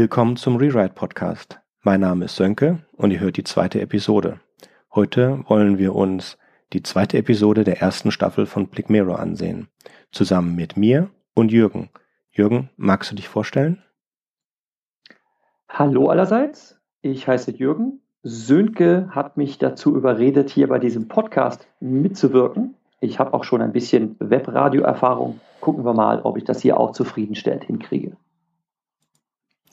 Willkommen zum Rewrite Podcast. Mein Name ist Sönke und ihr hört die zweite Episode. Heute wollen wir uns die zweite Episode der ersten Staffel von Blick Mirror ansehen. Zusammen mit mir und Jürgen. Jürgen, magst du dich vorstellen? Hallo allerseits, ich heiße Jürgen. Sönke hat mich dazu überredet, hier bei diesem Podcast mitzuwirken. Ich habe auch schon ein bisschen Webradio-Erfahrung. Gucken wir mal, ob ich das hier auch zufriedenstellend hinkriege.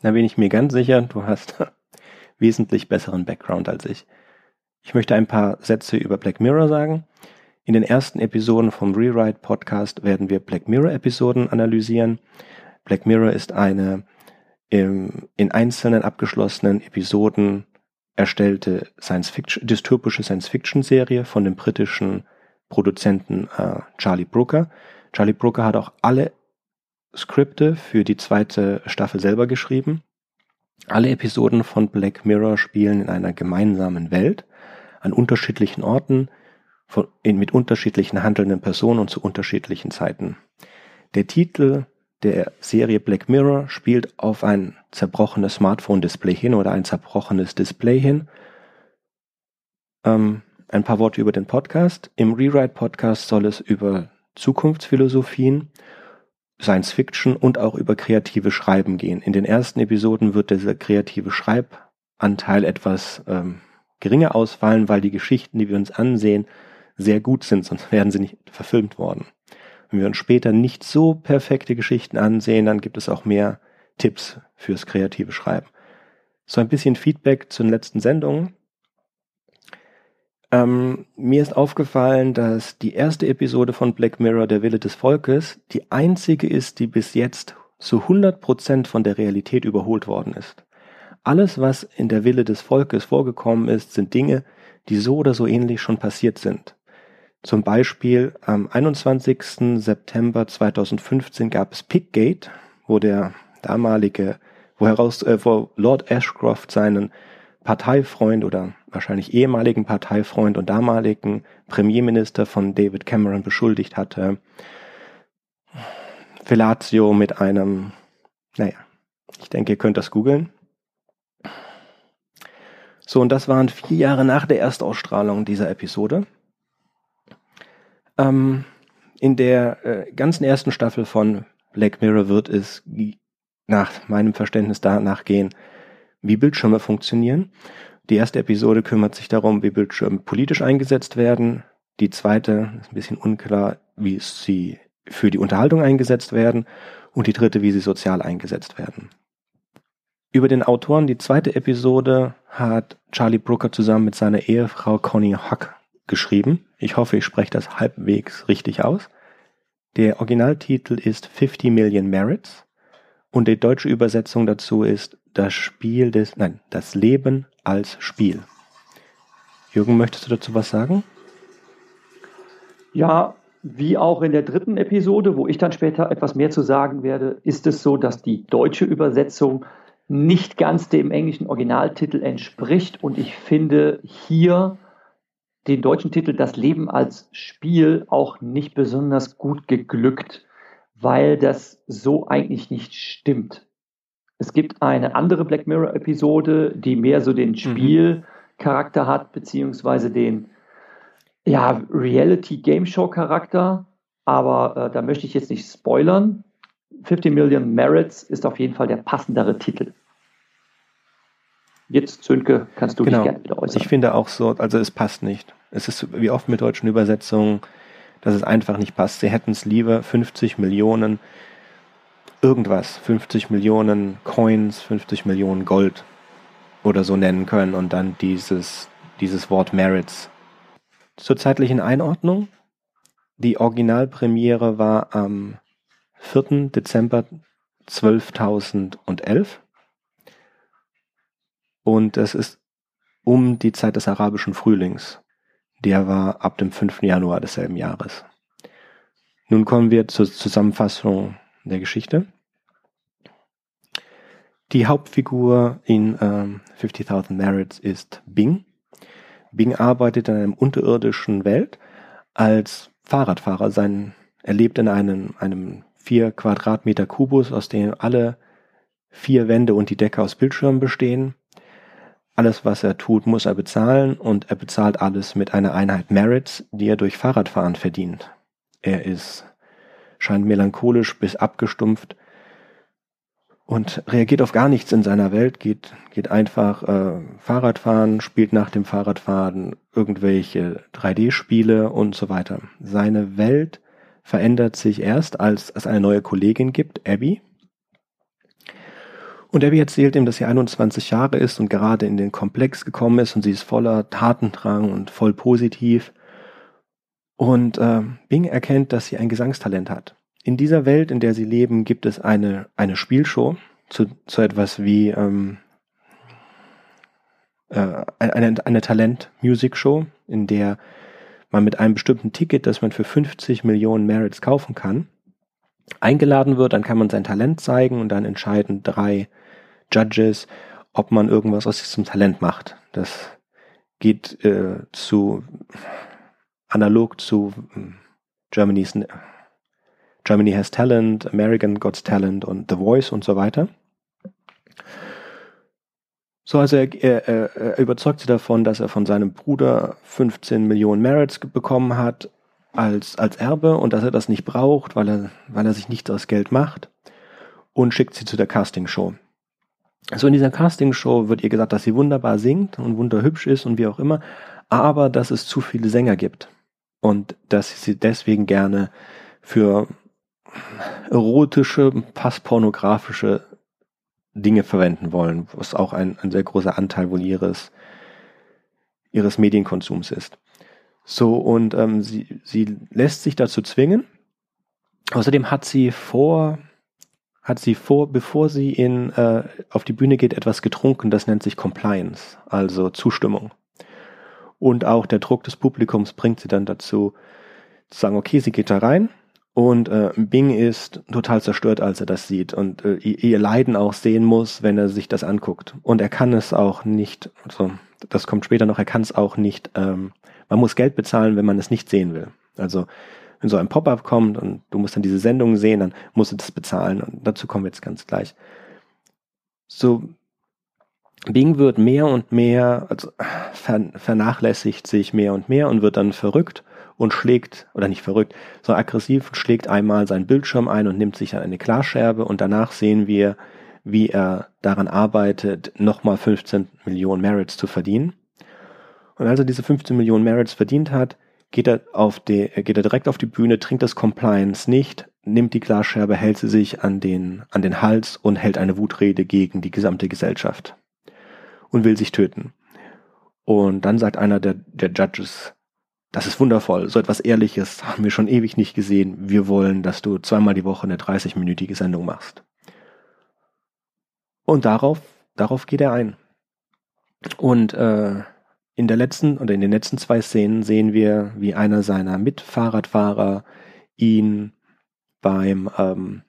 Da bin ich mir ganz sicher, du hast wesentlich besseren Background als ich. Ich möchte ein paar Sätze über Black Mirror sagen. In den ersten Episoden vom Rewrite Podcast werden wir Black Mirror Episoden analysieren. Black Mirror ist eine im, in einzelnen abgeschlossenen Episoden erstellte Science Fiction, dystopische Science Fiction Serie von dem britischen Produzenten äh, Charlie Brooker. Charlie Brooker hat auch alle Skripte für die zweite Staffel selber geschrieben. Alle Episoden von Black Mirror spielen in einer gemeinsamen Welt, an unterschiedlichen Orten, von, in, mit unterschiedlichen handelnden Personen und zu unterschiedlichen Zeiten. Der Titel der Serie Black Mirror spielt auf ein zerbrochenes Smartphone-Display hin oder ein zerbrochenes Display hin. Ähm, ein paar Worte über den Podcast. Im Rewrite-Podcast soll es über Zukunftsphilosophien Science Fiction und auch über kreative Schreiben gehen. In den ersten Episoden wird dieser kreative Schreibanteil etwas ähm, geringer ausfallen, weil die Geschichten, die wir uns ansehen, sehr gut sind, sonst werden sie nicht verfilmt worden. Wenn wir uns später nicht so perfekte Geschichten ansehen, dann gibt es auch mehr Tipps fürs kreative Schreiben. So ein bisschen Feedback zu den letzten Sendungen. Ähm, mir ist aufgefallen, dass die erste Episode von Black Mirror, der Wille des Volkes, die einzige ist, die bis jetzt zu 100% von der Realität überholt worden ist. Alles, was in der Wille des Volkes vorgekommen ist, sind Dinge, die so oder so ähnlich schon passiert sind. Zum Beispiel am 21. September 2015 gab es Pickgate, wo der damalige, wo heraus, äh, wo Lord Ashcroft seinen Parteifreund oder wahrscheinlich ehemaligen Parteifreund und damaligen Premierminister von David Cameron beschuldigt hatte, Fellatio mit einem, naja, ich denke, ihr könnt das googeln. So, und das waren vier Jahre nach der Erstausstrahlung dieser Episode. Ähm, in der äh, ganzen ersten Staffel von Black Mirror wird es nach meinem Verständnis danach gehen, wie Bildschirme funktionieren. Die erste Episode kümmert sich darum, wie Bildschirme politisch eingesetzt werden. Die zweite ist ein bisschen unklar, wie sie für die Unterhaltung eingesetzt werden. Und die dritte, wie sie sozial eingesetzt werden. Über den Autoren die zweite Episode hat Charlie Brooker zusammen mit seiner Ehefrau Connie Huck geschrieben. Ich hoffe, ich spreche das halbwegs richtig aus. Der Originaltitel ist 50 Million Merits und die deutsche Übersetzung dazu ist das Spiel des, nein, das Leben als Spiel. Jürgen, möchtest du dazu was sagen? Ja, wie auch in der dritten Episode, wo ich dann später etwas mehr zu sagen werde, ist es so, dass die deutsche Übersetzung nicht ganz dem englischen Originaltitel entspricht und ich finde hier den deutschen Titel Das Leben als Spiel auch nicht besonders gut geglückt, weil das so eigentlich nicht stimmt. Es gibt eine andere Black Mirror-Episode, die mehr so den mhm. Spielcharakter hat, beziehungsweise den ja, Reality-Game-Show-Charakter. Aber äh, da möchte ich jetzt nicht spoilern. 50 Million Merits ist auf jeden Fall der passendere Titel. Jetzt, Zönke, kannst du genau. dich gerne wieder äußern. Ich finde auch so, also es passt nicht. Es ist wie oft mit deutschen Übersetzungen, dass es einfach nicht passt. Sie hätten es lieber 50 Millionen irgendwas, 50 Millionen Coins, 50 Millionen Gold oder so nennen können und dann dieses, dieses Wort Merits. Zur zeitlichen Einordnung. Die Originalpremiere war am 4. Dezember 12.011 und es ist um die Zeit des arabischen Frühlings. Der war ab dem 5. Januar desselben Jahres. Nun kommen wir zur Zusammenfassung der Geschichte. Die Hauptfigur in ähm, 50.000 Merits ist Bing. Bing arbeitet in einer unterirdischen Welt als Fahrradfahrer. Sein, er lebt in einem, einem vier Quadratmeter Kubus, aus dem alle vier Wände und die Decke aus Bildschirmen bestehen. Alles, was er tut, muss er bezahlen und er bezahlt alles mit einer Einheit Merits, die er durch Fahrradfahren verdient. Er ist, scheint melancholisch bis abgestumpft und reagiert auf gar nichts in seiner Welt, geht, geht einfach äh, Fahrradfahren, spielt nach dem Fahrradfahren irgendwelche 3D-Spiele und so weiter. Seine Welt verändert sich erst, als es eine neue Kollegin gibt, Abby, und Abby erzählt ihm, dass sie 21 Jahre ist und gerade in den Komplex gekommen ist und sie ist voller Tatendrang und voll positiv. Und äh, Bing erkennt, dass sie ein Gesangstalent hat. In dieser Welt, in der sie leben, gibt es eine, eine Spielshow zu, zu etwas wie ähm, äh, eine, eine Talent-Music-Show, in der man mit einem bestimmten Ticket, das man für 50 Millionen Merits kaufen kann, eingeladen wird, dann kann man sein Talent zeigen und dann entscheiden drei Judges, ob man irgendwas aus diesem Talent macht. Das geht äh, zu analog zu hm, Germany's Germany Has Talent, American God's Talent und The Voice und so weiter. So, also er, er, er überzeugt sie davon, dass er von seinem Bruder 15 Millionen Merits bekommen hat als, als Erbe und dass er das nicht braucht, weil er, weil er sich nichts aus Geld macht und schickt sie zu der Castingshow. So in dieser Castingshow wird ihr gesagt, dass sie wunderbar singt und wunderhübsch ist und wie auch immer, aber dass es zu viele Sänger gibt und dass sie deswegen gerne für erotische, passpornografische Dinge verwenden wollen, was auch ein, ein sehr großer Anteil wohl ihres, ihres Medienkonsums ist. So, und ähm, sie, sie lässt sich dazu zwingen. Außerdem hat sie vor, hat sie vor, bevor sie in, äh, auf die Bühne geht, etwas getrunken, das nennt sich Compliance, also Zustimmung. Und auch der Druck des Publikums bringt sie dann dazu, zu sagen, okay, sie geht da rein. Und äh, Bing ist total zerstört, als er das sieht und äh, ihr Leiden auch sehen muss, wenn er sich das anguckt. Und er kann es auch nicht, also das kommt später noch, er kann es auch nicht, ähm, man muss Geld bezahlen, wenn man es nicht sehen will. Also wenn so ein Pop-up kommt und du musst dann diese Sendung sehen, dann musst du das bezahlen. Und dazu kommen wir jetzt ganz gleich. So, Bing wird mehr und mehr, also vernachlässigt sich mehr und mehr und wird dann verrückt und schlägt, oder nicht verrückt, so aggressiv, schlägt einmal seinen Bildschirm ein und nimmt sich eine Glasscherbe und danach sehen wir, wie er daran arbeitet, nochmal 15 Millionen Merits zu verdienen. Und als er diese 15 Millionen Merits verdient hat, geht er, auf die, geht er direkt auf die Bühne, trinkt das Compliance nicht, nimmt die Glasscherbe, hält sie sich an den, an den Hals und hält eine Wutrede gegen die gesamte Gesellschaft und will sich töten. Und dann sagt einer der, der Judges, das ist wundervoll, so etwas Ehrliches haben wir schon ewig nicht gesehen. Wir wollen, dass du zweimal die Woche eine 30-minütige Sendung machst. Und darauf, darauf geht er ein. Und äh, in der letzten oder in den letzten zwei Szenen sehen wir, wie einer seiner Mitfahrradfahrer ihn beim ähm,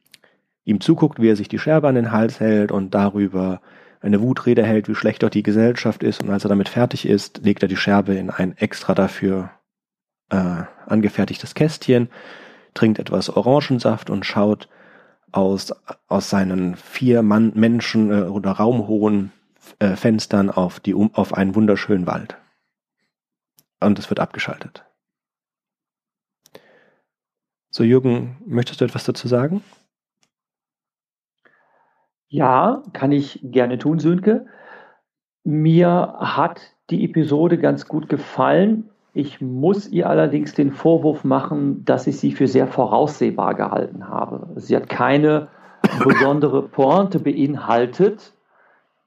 ihm zuguckt, wie er sich die Scherbe an den Hals hält und darüber eine Wutrede hält, wie schlecht doch die Gesellschaft ist. Und als er damit fertig ist, legt er die Scherbe in ein extra dafür äh, angefertigtes Kästchen, trinkt etwas Orangensaft und schaut aus, aus seinen vier Mann, Menschen äh, oder raumhohen äh, Fenstern auf, die, um, auf einen wunderschönen Wald. Und es wird abgeschaltet. So, Jürgen, möchtest du etwas dazu sagen? Ja, kann ich gerne tun, Sönke. Mir hat die Episode ganz gut gefallen. Ich muss ihr allerdings den Vorwurf machen, dass ich sie für sehr voraussehbar gehalten habe. Sie hat keine besondere Pointe beinhaltet,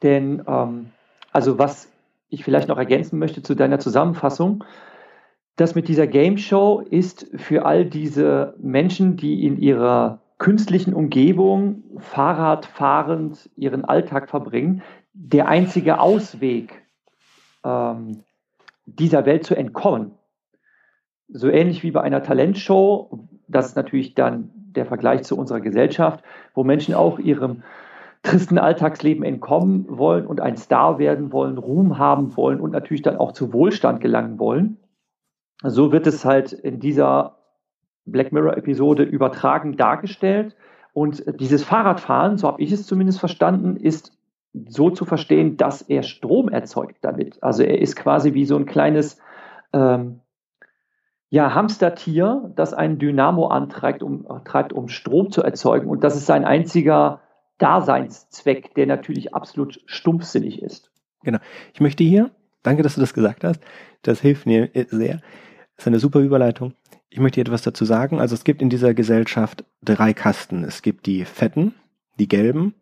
denn ähm, also was ich vielleicht noch ergänzen möchte zu deiner Zusammenfassung, das mit dieser Game Show ist für all diese Menschen, die in ihrer künstlichen Umgebung Fahrradfahrend ihren Alltag verbringen, der einzige Ausweg, ähm, dieser Welt zu entkommen. So ähnlich wie bei einer Talentshow, das ist natürlich dann der Vergleich zu unserer Gesellschaft, wo Menschen auch ihrem tristen Alltagsleben entkommen wollen und ein Star werden wollen, Ruhm haben wollen und natürlich dann auch zu Wohlstand gelangen wollen. So wird es halt in dieser Black Mirror-Episode übertragen dargestellt. Und dieses Fahrradfahren, so habe ich es zumindest verstanden, ist so zu verstehen, dass er Strom erzeugt damit. Also er ist quasi wie so ein kleines ähm, ja, Hamstertier, das einen Dynamo antreibt, um, treibt, um Strom zu erzeugen. Und das ist sein einziger Daseinszweck, der natürlich absolut stumpfsinnig ist. Genau. Ich möchte hier, danke, dass du das gesagt hast, das hilft mir sehr. Das ist eine super Überleitung. Ich möchte etwas dazu sagen. Also es gibt in dieser Gesellschaft drei Kasten. Es gibt die Fetten, die Gelben,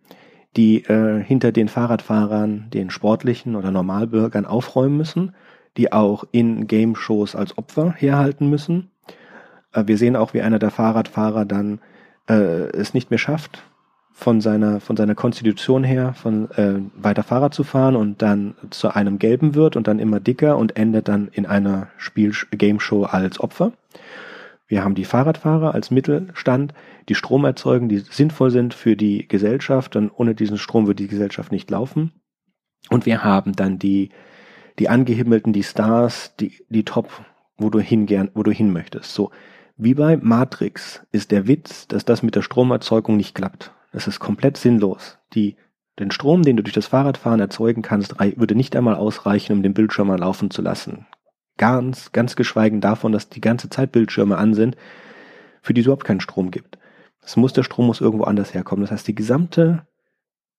die äh, hinter den Fahrradfahrern, den sportlichen oder Normalbürgern aufräumen müssen, die auch in Game-Shows als Opfer herhalten müssen. Äh, wir sehen auch, wie einer der Fahrradfahrer dann äh, es nicht mehr schafft, von seiner, von seiner Konstitution her, von äh, weiter Fahrrad zu fahren und dann zu einem Gelben wird und dann immer dicker und endet dann in einer Spiel Game Show als Opfer. Wir haben die Fahrradfahrer als Mittelstand, die Strom erzeugen, die sinnvoll sind für die Gesellschaft, denn ohne diesen Strom würde die Gesellschaft nicht laufen. Und wir haben dann die, die Angehimmelten, die Stars, die, die Top, wo du hingern, wo du hin möchtest. So. Wie bei Matrix ist der Witz, dass das mit der Stromerzeugung nicht klappt. Das ist komplett sinnlos. Die, den Strom, den du durch das Fahrradfahren erzeugen kannst, würde nicht einmal ausreichen, um den Bildschirm mal laufen zu lassen. Ganz, ganz geschweigen davon, dass die ganze Zeit Bildschirme an sind, für die es überhaupt keinen Strom gibt. Es muss, der Strom muss irgendwo anders herkommen. Das heißt, die gesamte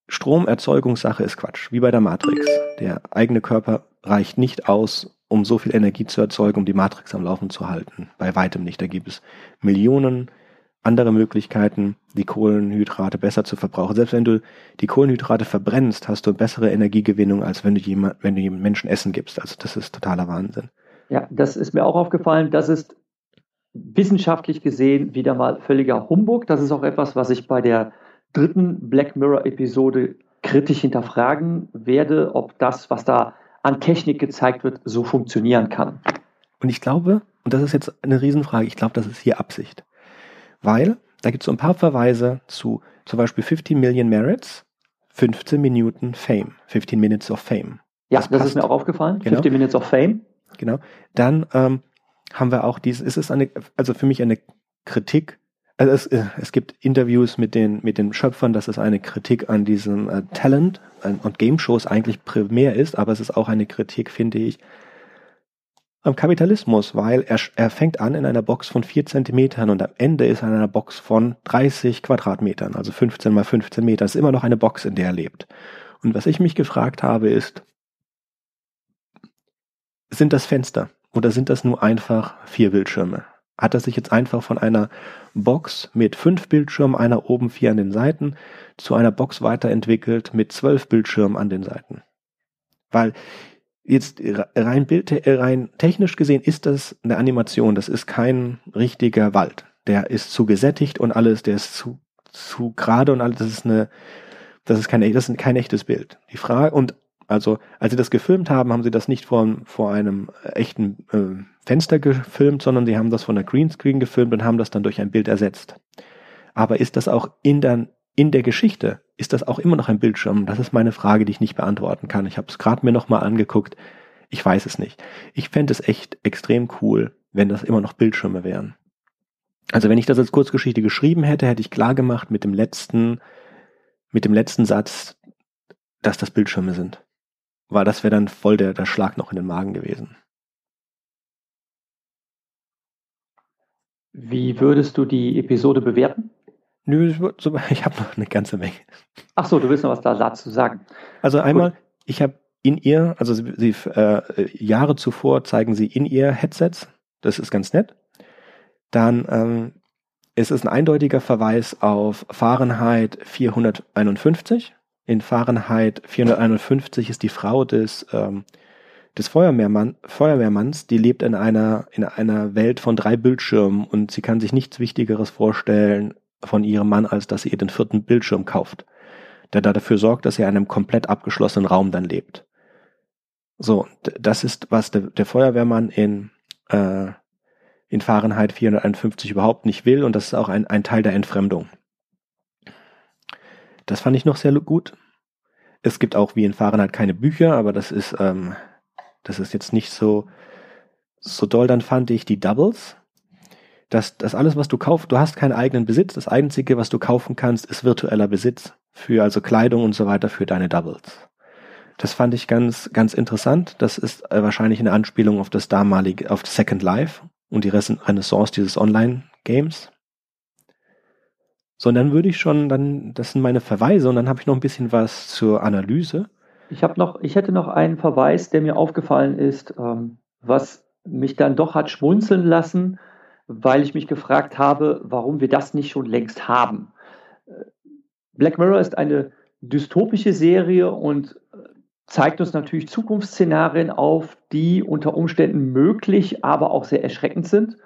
Stromerzeugungssache ist Quatsch, wie bei der Matrix. Der eigene Körper reicht nicht aus, um so viel Energie zu erzeugen, um die Matrix am Laufen zu halten. Bei weitem nicht. Da gibt es Millionen andere Möglichkeiten, die Kohlenhydrate besser zu verbrauchen. Selbst wenn du die Kohlenhydrate verbrennst, hast du bessere Energiegewinnung, als wenn du jemand, wenn du jemandem Menschen Essen gibst. Also das ist totaler Wahnsinn. Ja, das ist mir auch aufgefallen. Das ist wissenschaftlich gesehen wieder mal völliger Humbug. Das ist auch etwas, was ich bei der dritten Black Mirror-Episode kritisch hinterfragen werde, ob das, was da an Technik gezeigt wird, so funktionieren kann. Und ich glaube, und das ist jetzt eine Riesenfrage, ich glaube, das ist hier Absicht. Weil da gibt es so ein paar Verweise zu zum Beispiel 15 Million Merits, 15 Minuten Fame, 15 Minutes of Fame. Ja, das, das ist mir auch aufgefallen. Genau. 15 Minutes of Fame. Genau. Dann ähm, haben wir auch dieses, es ist eine, also für mich eine Kritik, also es, äh, es gibt Interviews mit den, mit den Schöpfern, dass es eine Kritik an diesem äh, Talent äh, und Game Shows eigentlich primär ist, aber es ist auch eine Kritik, finde ich, am Kapitalismus, weil er, er fängt an in einer Box von vier Zentimetern und am Ende ist er in einer Box von 30 Quadratmetern, also 15 mal 15 Meter. Das ist immer noch eine Box, in der er lebt. Und was ich mich gefragt habe, ist, sind das Fenster oder sind das nur einfach vier Bildschirme? Hat er sich jetzt einfach von einer Box mit fünf Bildschirmen, einer oben, vier an den Seiten, zu einer Box weiterentwickelt mit zwölf Bildschirmen an den Seiten? Weil jetzt rein, Bild, rein technisch gesehen ist das eine Animation, das ist kein richtiger Wald. Der ist zu gesättigt und alles, der ist zu, zu gerade und alles, das ist eine, das ist kein, das ist kein echtes Bild. Die Frage, und also, als sie das gefilmt haben, haben sie das nicht vor, vor einem echten äh, Fenster gefilmt, sondern sie haben das von der Greenscreen gefilmt und haben das dann durch ein Bild ersetzt. Aber ist das auch in der, in der Geschichte ist das auch immer noch ein Bildschirm? Das ist meine Frage, die ich nicht beantworten kann. Ich habe es gerade mir nochmal angeguckt. Ich weiß es nicht. Ich fände es echt extrem cool, wenn das immer noch Bildschirme wären. Also wenn ich das als Kurzgeschichte geschrieben hätte, hätte ich klar gemacht mit dem letzten, mit dem letzten Satz, dass das Bildschirme sind. Weil das wäre dann voll der, der Schlag noch in den Magen gewesen. Wie würdest du die Episode bewerten? Nö, ich habe noch eine ganze Menge. Ach so, du willst noch was da dazu sagen. Also einmal, Gut. ich habe in ihr, also sie, sie äh, Jahre zuvor zeigen sie in ihr Headsets. Das ist ganz nett. Dann ähm, es ist ein eindeutiger Verweis auf Fahrenheit 451. In Fahrenheit 451 ist die Frau des, ähm, des Feuerwehrmann, Feuerwehrmanns, die lebt in einer, in einer Welt von drei Bildschirmen und sie kann sich nichts Wichtigeres vorstellen, von ihrem Mann, als dass ihr den vierten Bildschirm kauft, der da dafür sorgt, dass sie in einem komplett abgeschlossenen Raum dann lebt. So, das ist, was der, der Feuerwehrmann in, äh, in Fahrenheit 451 überhaupt nicht will und das ist auch ein, ein Teil der Entfremdung. Das fand ich noch sehr gut. Es gibt auch wie in Fahrenheit keine Bücher, aber das ist, ähm, das ist jetzt nicht so, so doll. Dann fand ich die Doubles. Dass das alles, was du kaufst, du hast keinen eigenen Besitz. Das Einzige, was du kaufen kannst, ist virtueller Besitz für also Kleidung und so weiter für deine Doubles. Das fand ich ganz, ganz interessant. Das ist äh, wahrscheinlich eine Anspielung auf das damalige, auf Second Life und die Renaissance dieses Online-Games. So, und dann würde ich schon, dann, das sind meine Verweise und dann habe ich noch ein bisschen was zur Analyse. Ich habe noch, ich hätte noch einen Verweis, der mir aufgefallen ist, ähm, was mich dann doch hat schmunzeln lassen, weil ich mich gefragt habe, warum wir das nicht schon längst haben. Black Mirror ist eine dystopische Serie und zeigt uns natürlich Zukunftsszenarien auf, die unter Umständen möglich, aber auch sehr erschreckend sind.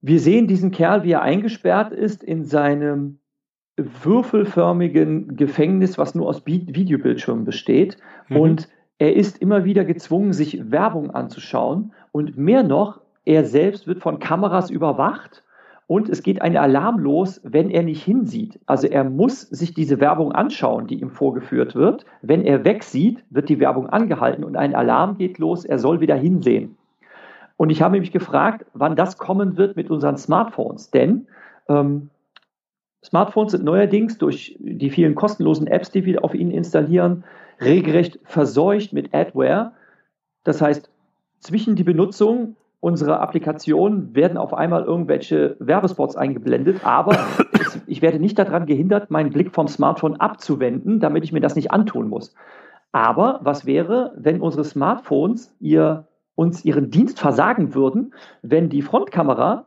Wir sehen diesen Kerl, wie er eingesperrt ist in seinem würfelförmigen Gefängnis, was nur aus Videobildschirmen besteht. Mhm. Und er ist immer wieder gezwungen, sich Werbung anzuschauen. Und mehr noch, er selbst wird von Kameras überwacht und es geht ein Alarm los, wenn er nicht hinsieht. Also er muss sich diese Werbung anschauen, die ihm vorgeführt wird. Wenn er wegsieht, wird die Werbung angehalten und ein Alarm geht los, er soll wieder hinsehen. Und ich habe mich gefragt, wann das kommen wird mit unseren Smartphones. Denn ähm, Smartphones sind neuerdings durch die vielen kostenlosen Apps, die wir auf ihnen installieren, regelrecht verseucht mit Adware. Das heißt, zwischen die Benutzung unserer Applikation werden auf einmal irgendwelche Werbespots eingeblendet, aber ich werde nicht daran gehindert, meinen Blick vom Smartphone abzuwenden, damit ich mir das nicht antun muss. Aber was wäre, wenn unsere Smartphones ihr, uns ihren Dienst versagen würden, wenn die Frontkamera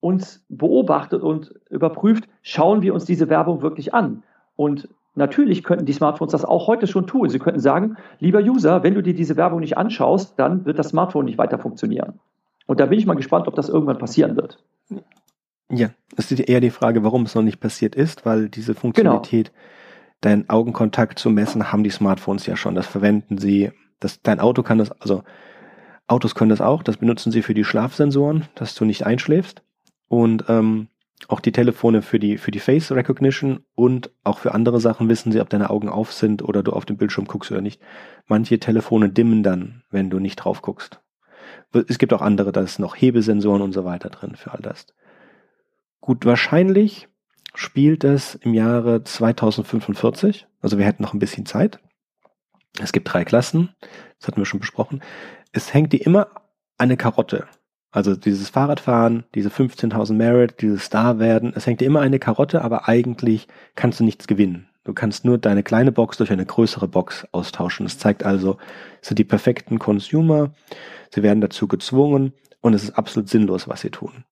uns beobachtet und überprüft, schauen wir uns diese Werbung wirklich an? Und Natürlich könnten die Smartphones das auch heute schon tun. Sie könnten sagen, lieber User, wenn du dir diese Werbung nicht anschaust, dann wird das Smartphone nicht weiter funktionieren. Und da bin ich mal gespannt, ob das irgendwann passieren wird. Ja, es ist eher die Frage, warum es noch nicht passiert ist, weil diese Funktionalität, genau. deinen Augenkontakt zu messen, haben die Smartphones ja schon. Das verwenden sie, das, dein Auto kann das, also Autos können das auch, das benutzen sie für die Schlafsensoren, dass du nicht einschläfst. Und ähm, auch die Telefone für die, für die Face Recognition und auch für andere Sachen wissen sie, ob deine Augen auf sind oder du auf dem Bildschirm guckst oder nicht. Manche Telefone dimmen dann, wenn du nicht drauf guckst. Es gibt auch andere, da ist noch Hebesensoren und so weiter drin für all das. Gut, wahrscheinlich spielt es im Jahre 2045, also wir hätten noch ein bisschen Zeit. Es gibt drei Klassen, das hatten wir schon besprochen. Es hängt dir immer eine Karotte. Also dieses Fahrradfahren, diese 15.000 Merit, dieses Star werden, es hängt dir immer eine Karotte, aber eigentlich kannst du nichts gewinnen. Du kannst nur deine kleine Box durch eine größere Box austauschen. Das zeigt also, es sind die perfekten Consumer, sie werden dazu gezwungen und es ist absolut sinnlos, was sie tun.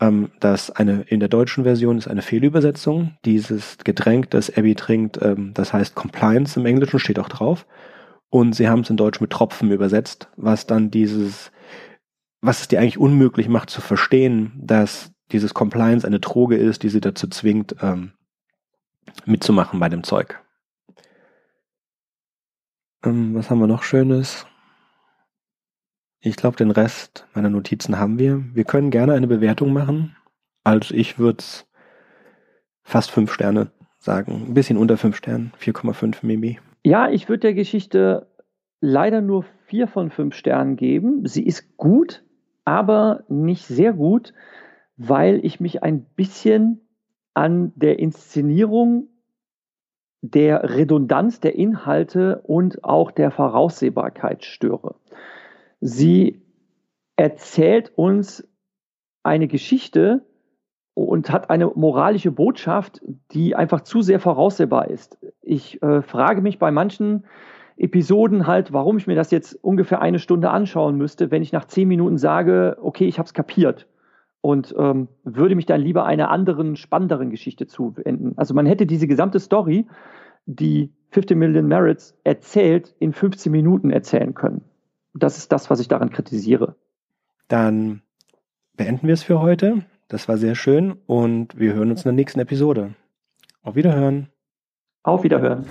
Ähm, das eine, in der deutschen Version ist eine Fehlübersetzung. Dieses Getränk, das Abby trinkt, ähm, das heißt Compliance im Englischen, steht auch drauf. Und sie haben es in Deutsch mit Tropfen übersetzt, was dann dieses, was es dir eigentlich unmöglich macht zu verstehen, dass dieses Compliance eine Droge ist, die sie dazu zwingt, ähm, mitzumachen bei dem Zeug. Ähm, was haben wir noch Schönes? Ich glaube, den Rest meiner Notizen haben wir. Wir können gerne eine Bewertung machen. Also ich würde es fast fünf Sterne sagen. Ein bisschen unter fünf Sternen. 4,5 maybe. Ja, ich würde der Geschichte leider nur vier von fünf Sternen geben. Sie ist gut, aber nicht sehr gut, weil ich mich ein bisschen an der Inszenierung, der Redundanz der Inhalte und auch der Voraussehbarkeit störe. Sie erzählt uns eine Geschichte und hat eine moralische Botschaft, die einfach zu sehr voraussehbar ist. Ich äh, frage mich bei manchen Episoden halt, warum ich mir das jetzt ungefähr eine Stunde anschauen müsste, wenn ich nach zehn Minuten sage, okay, ich habe es kapiert und ähm, würde mich dann lieber einer anderen, spannenderen Geschichte zuwenden. Also man hätte diese gesamte Story, die 50 Million Merits erzählt, in 15 Minuten erzählen können. Das ist das, was ich daran kritisiere. Dann beenden wir es für heute. Das war sehr schön und wir hören uns in der nächsten Episode. Auf Wiederhören. Auf Wiederhören.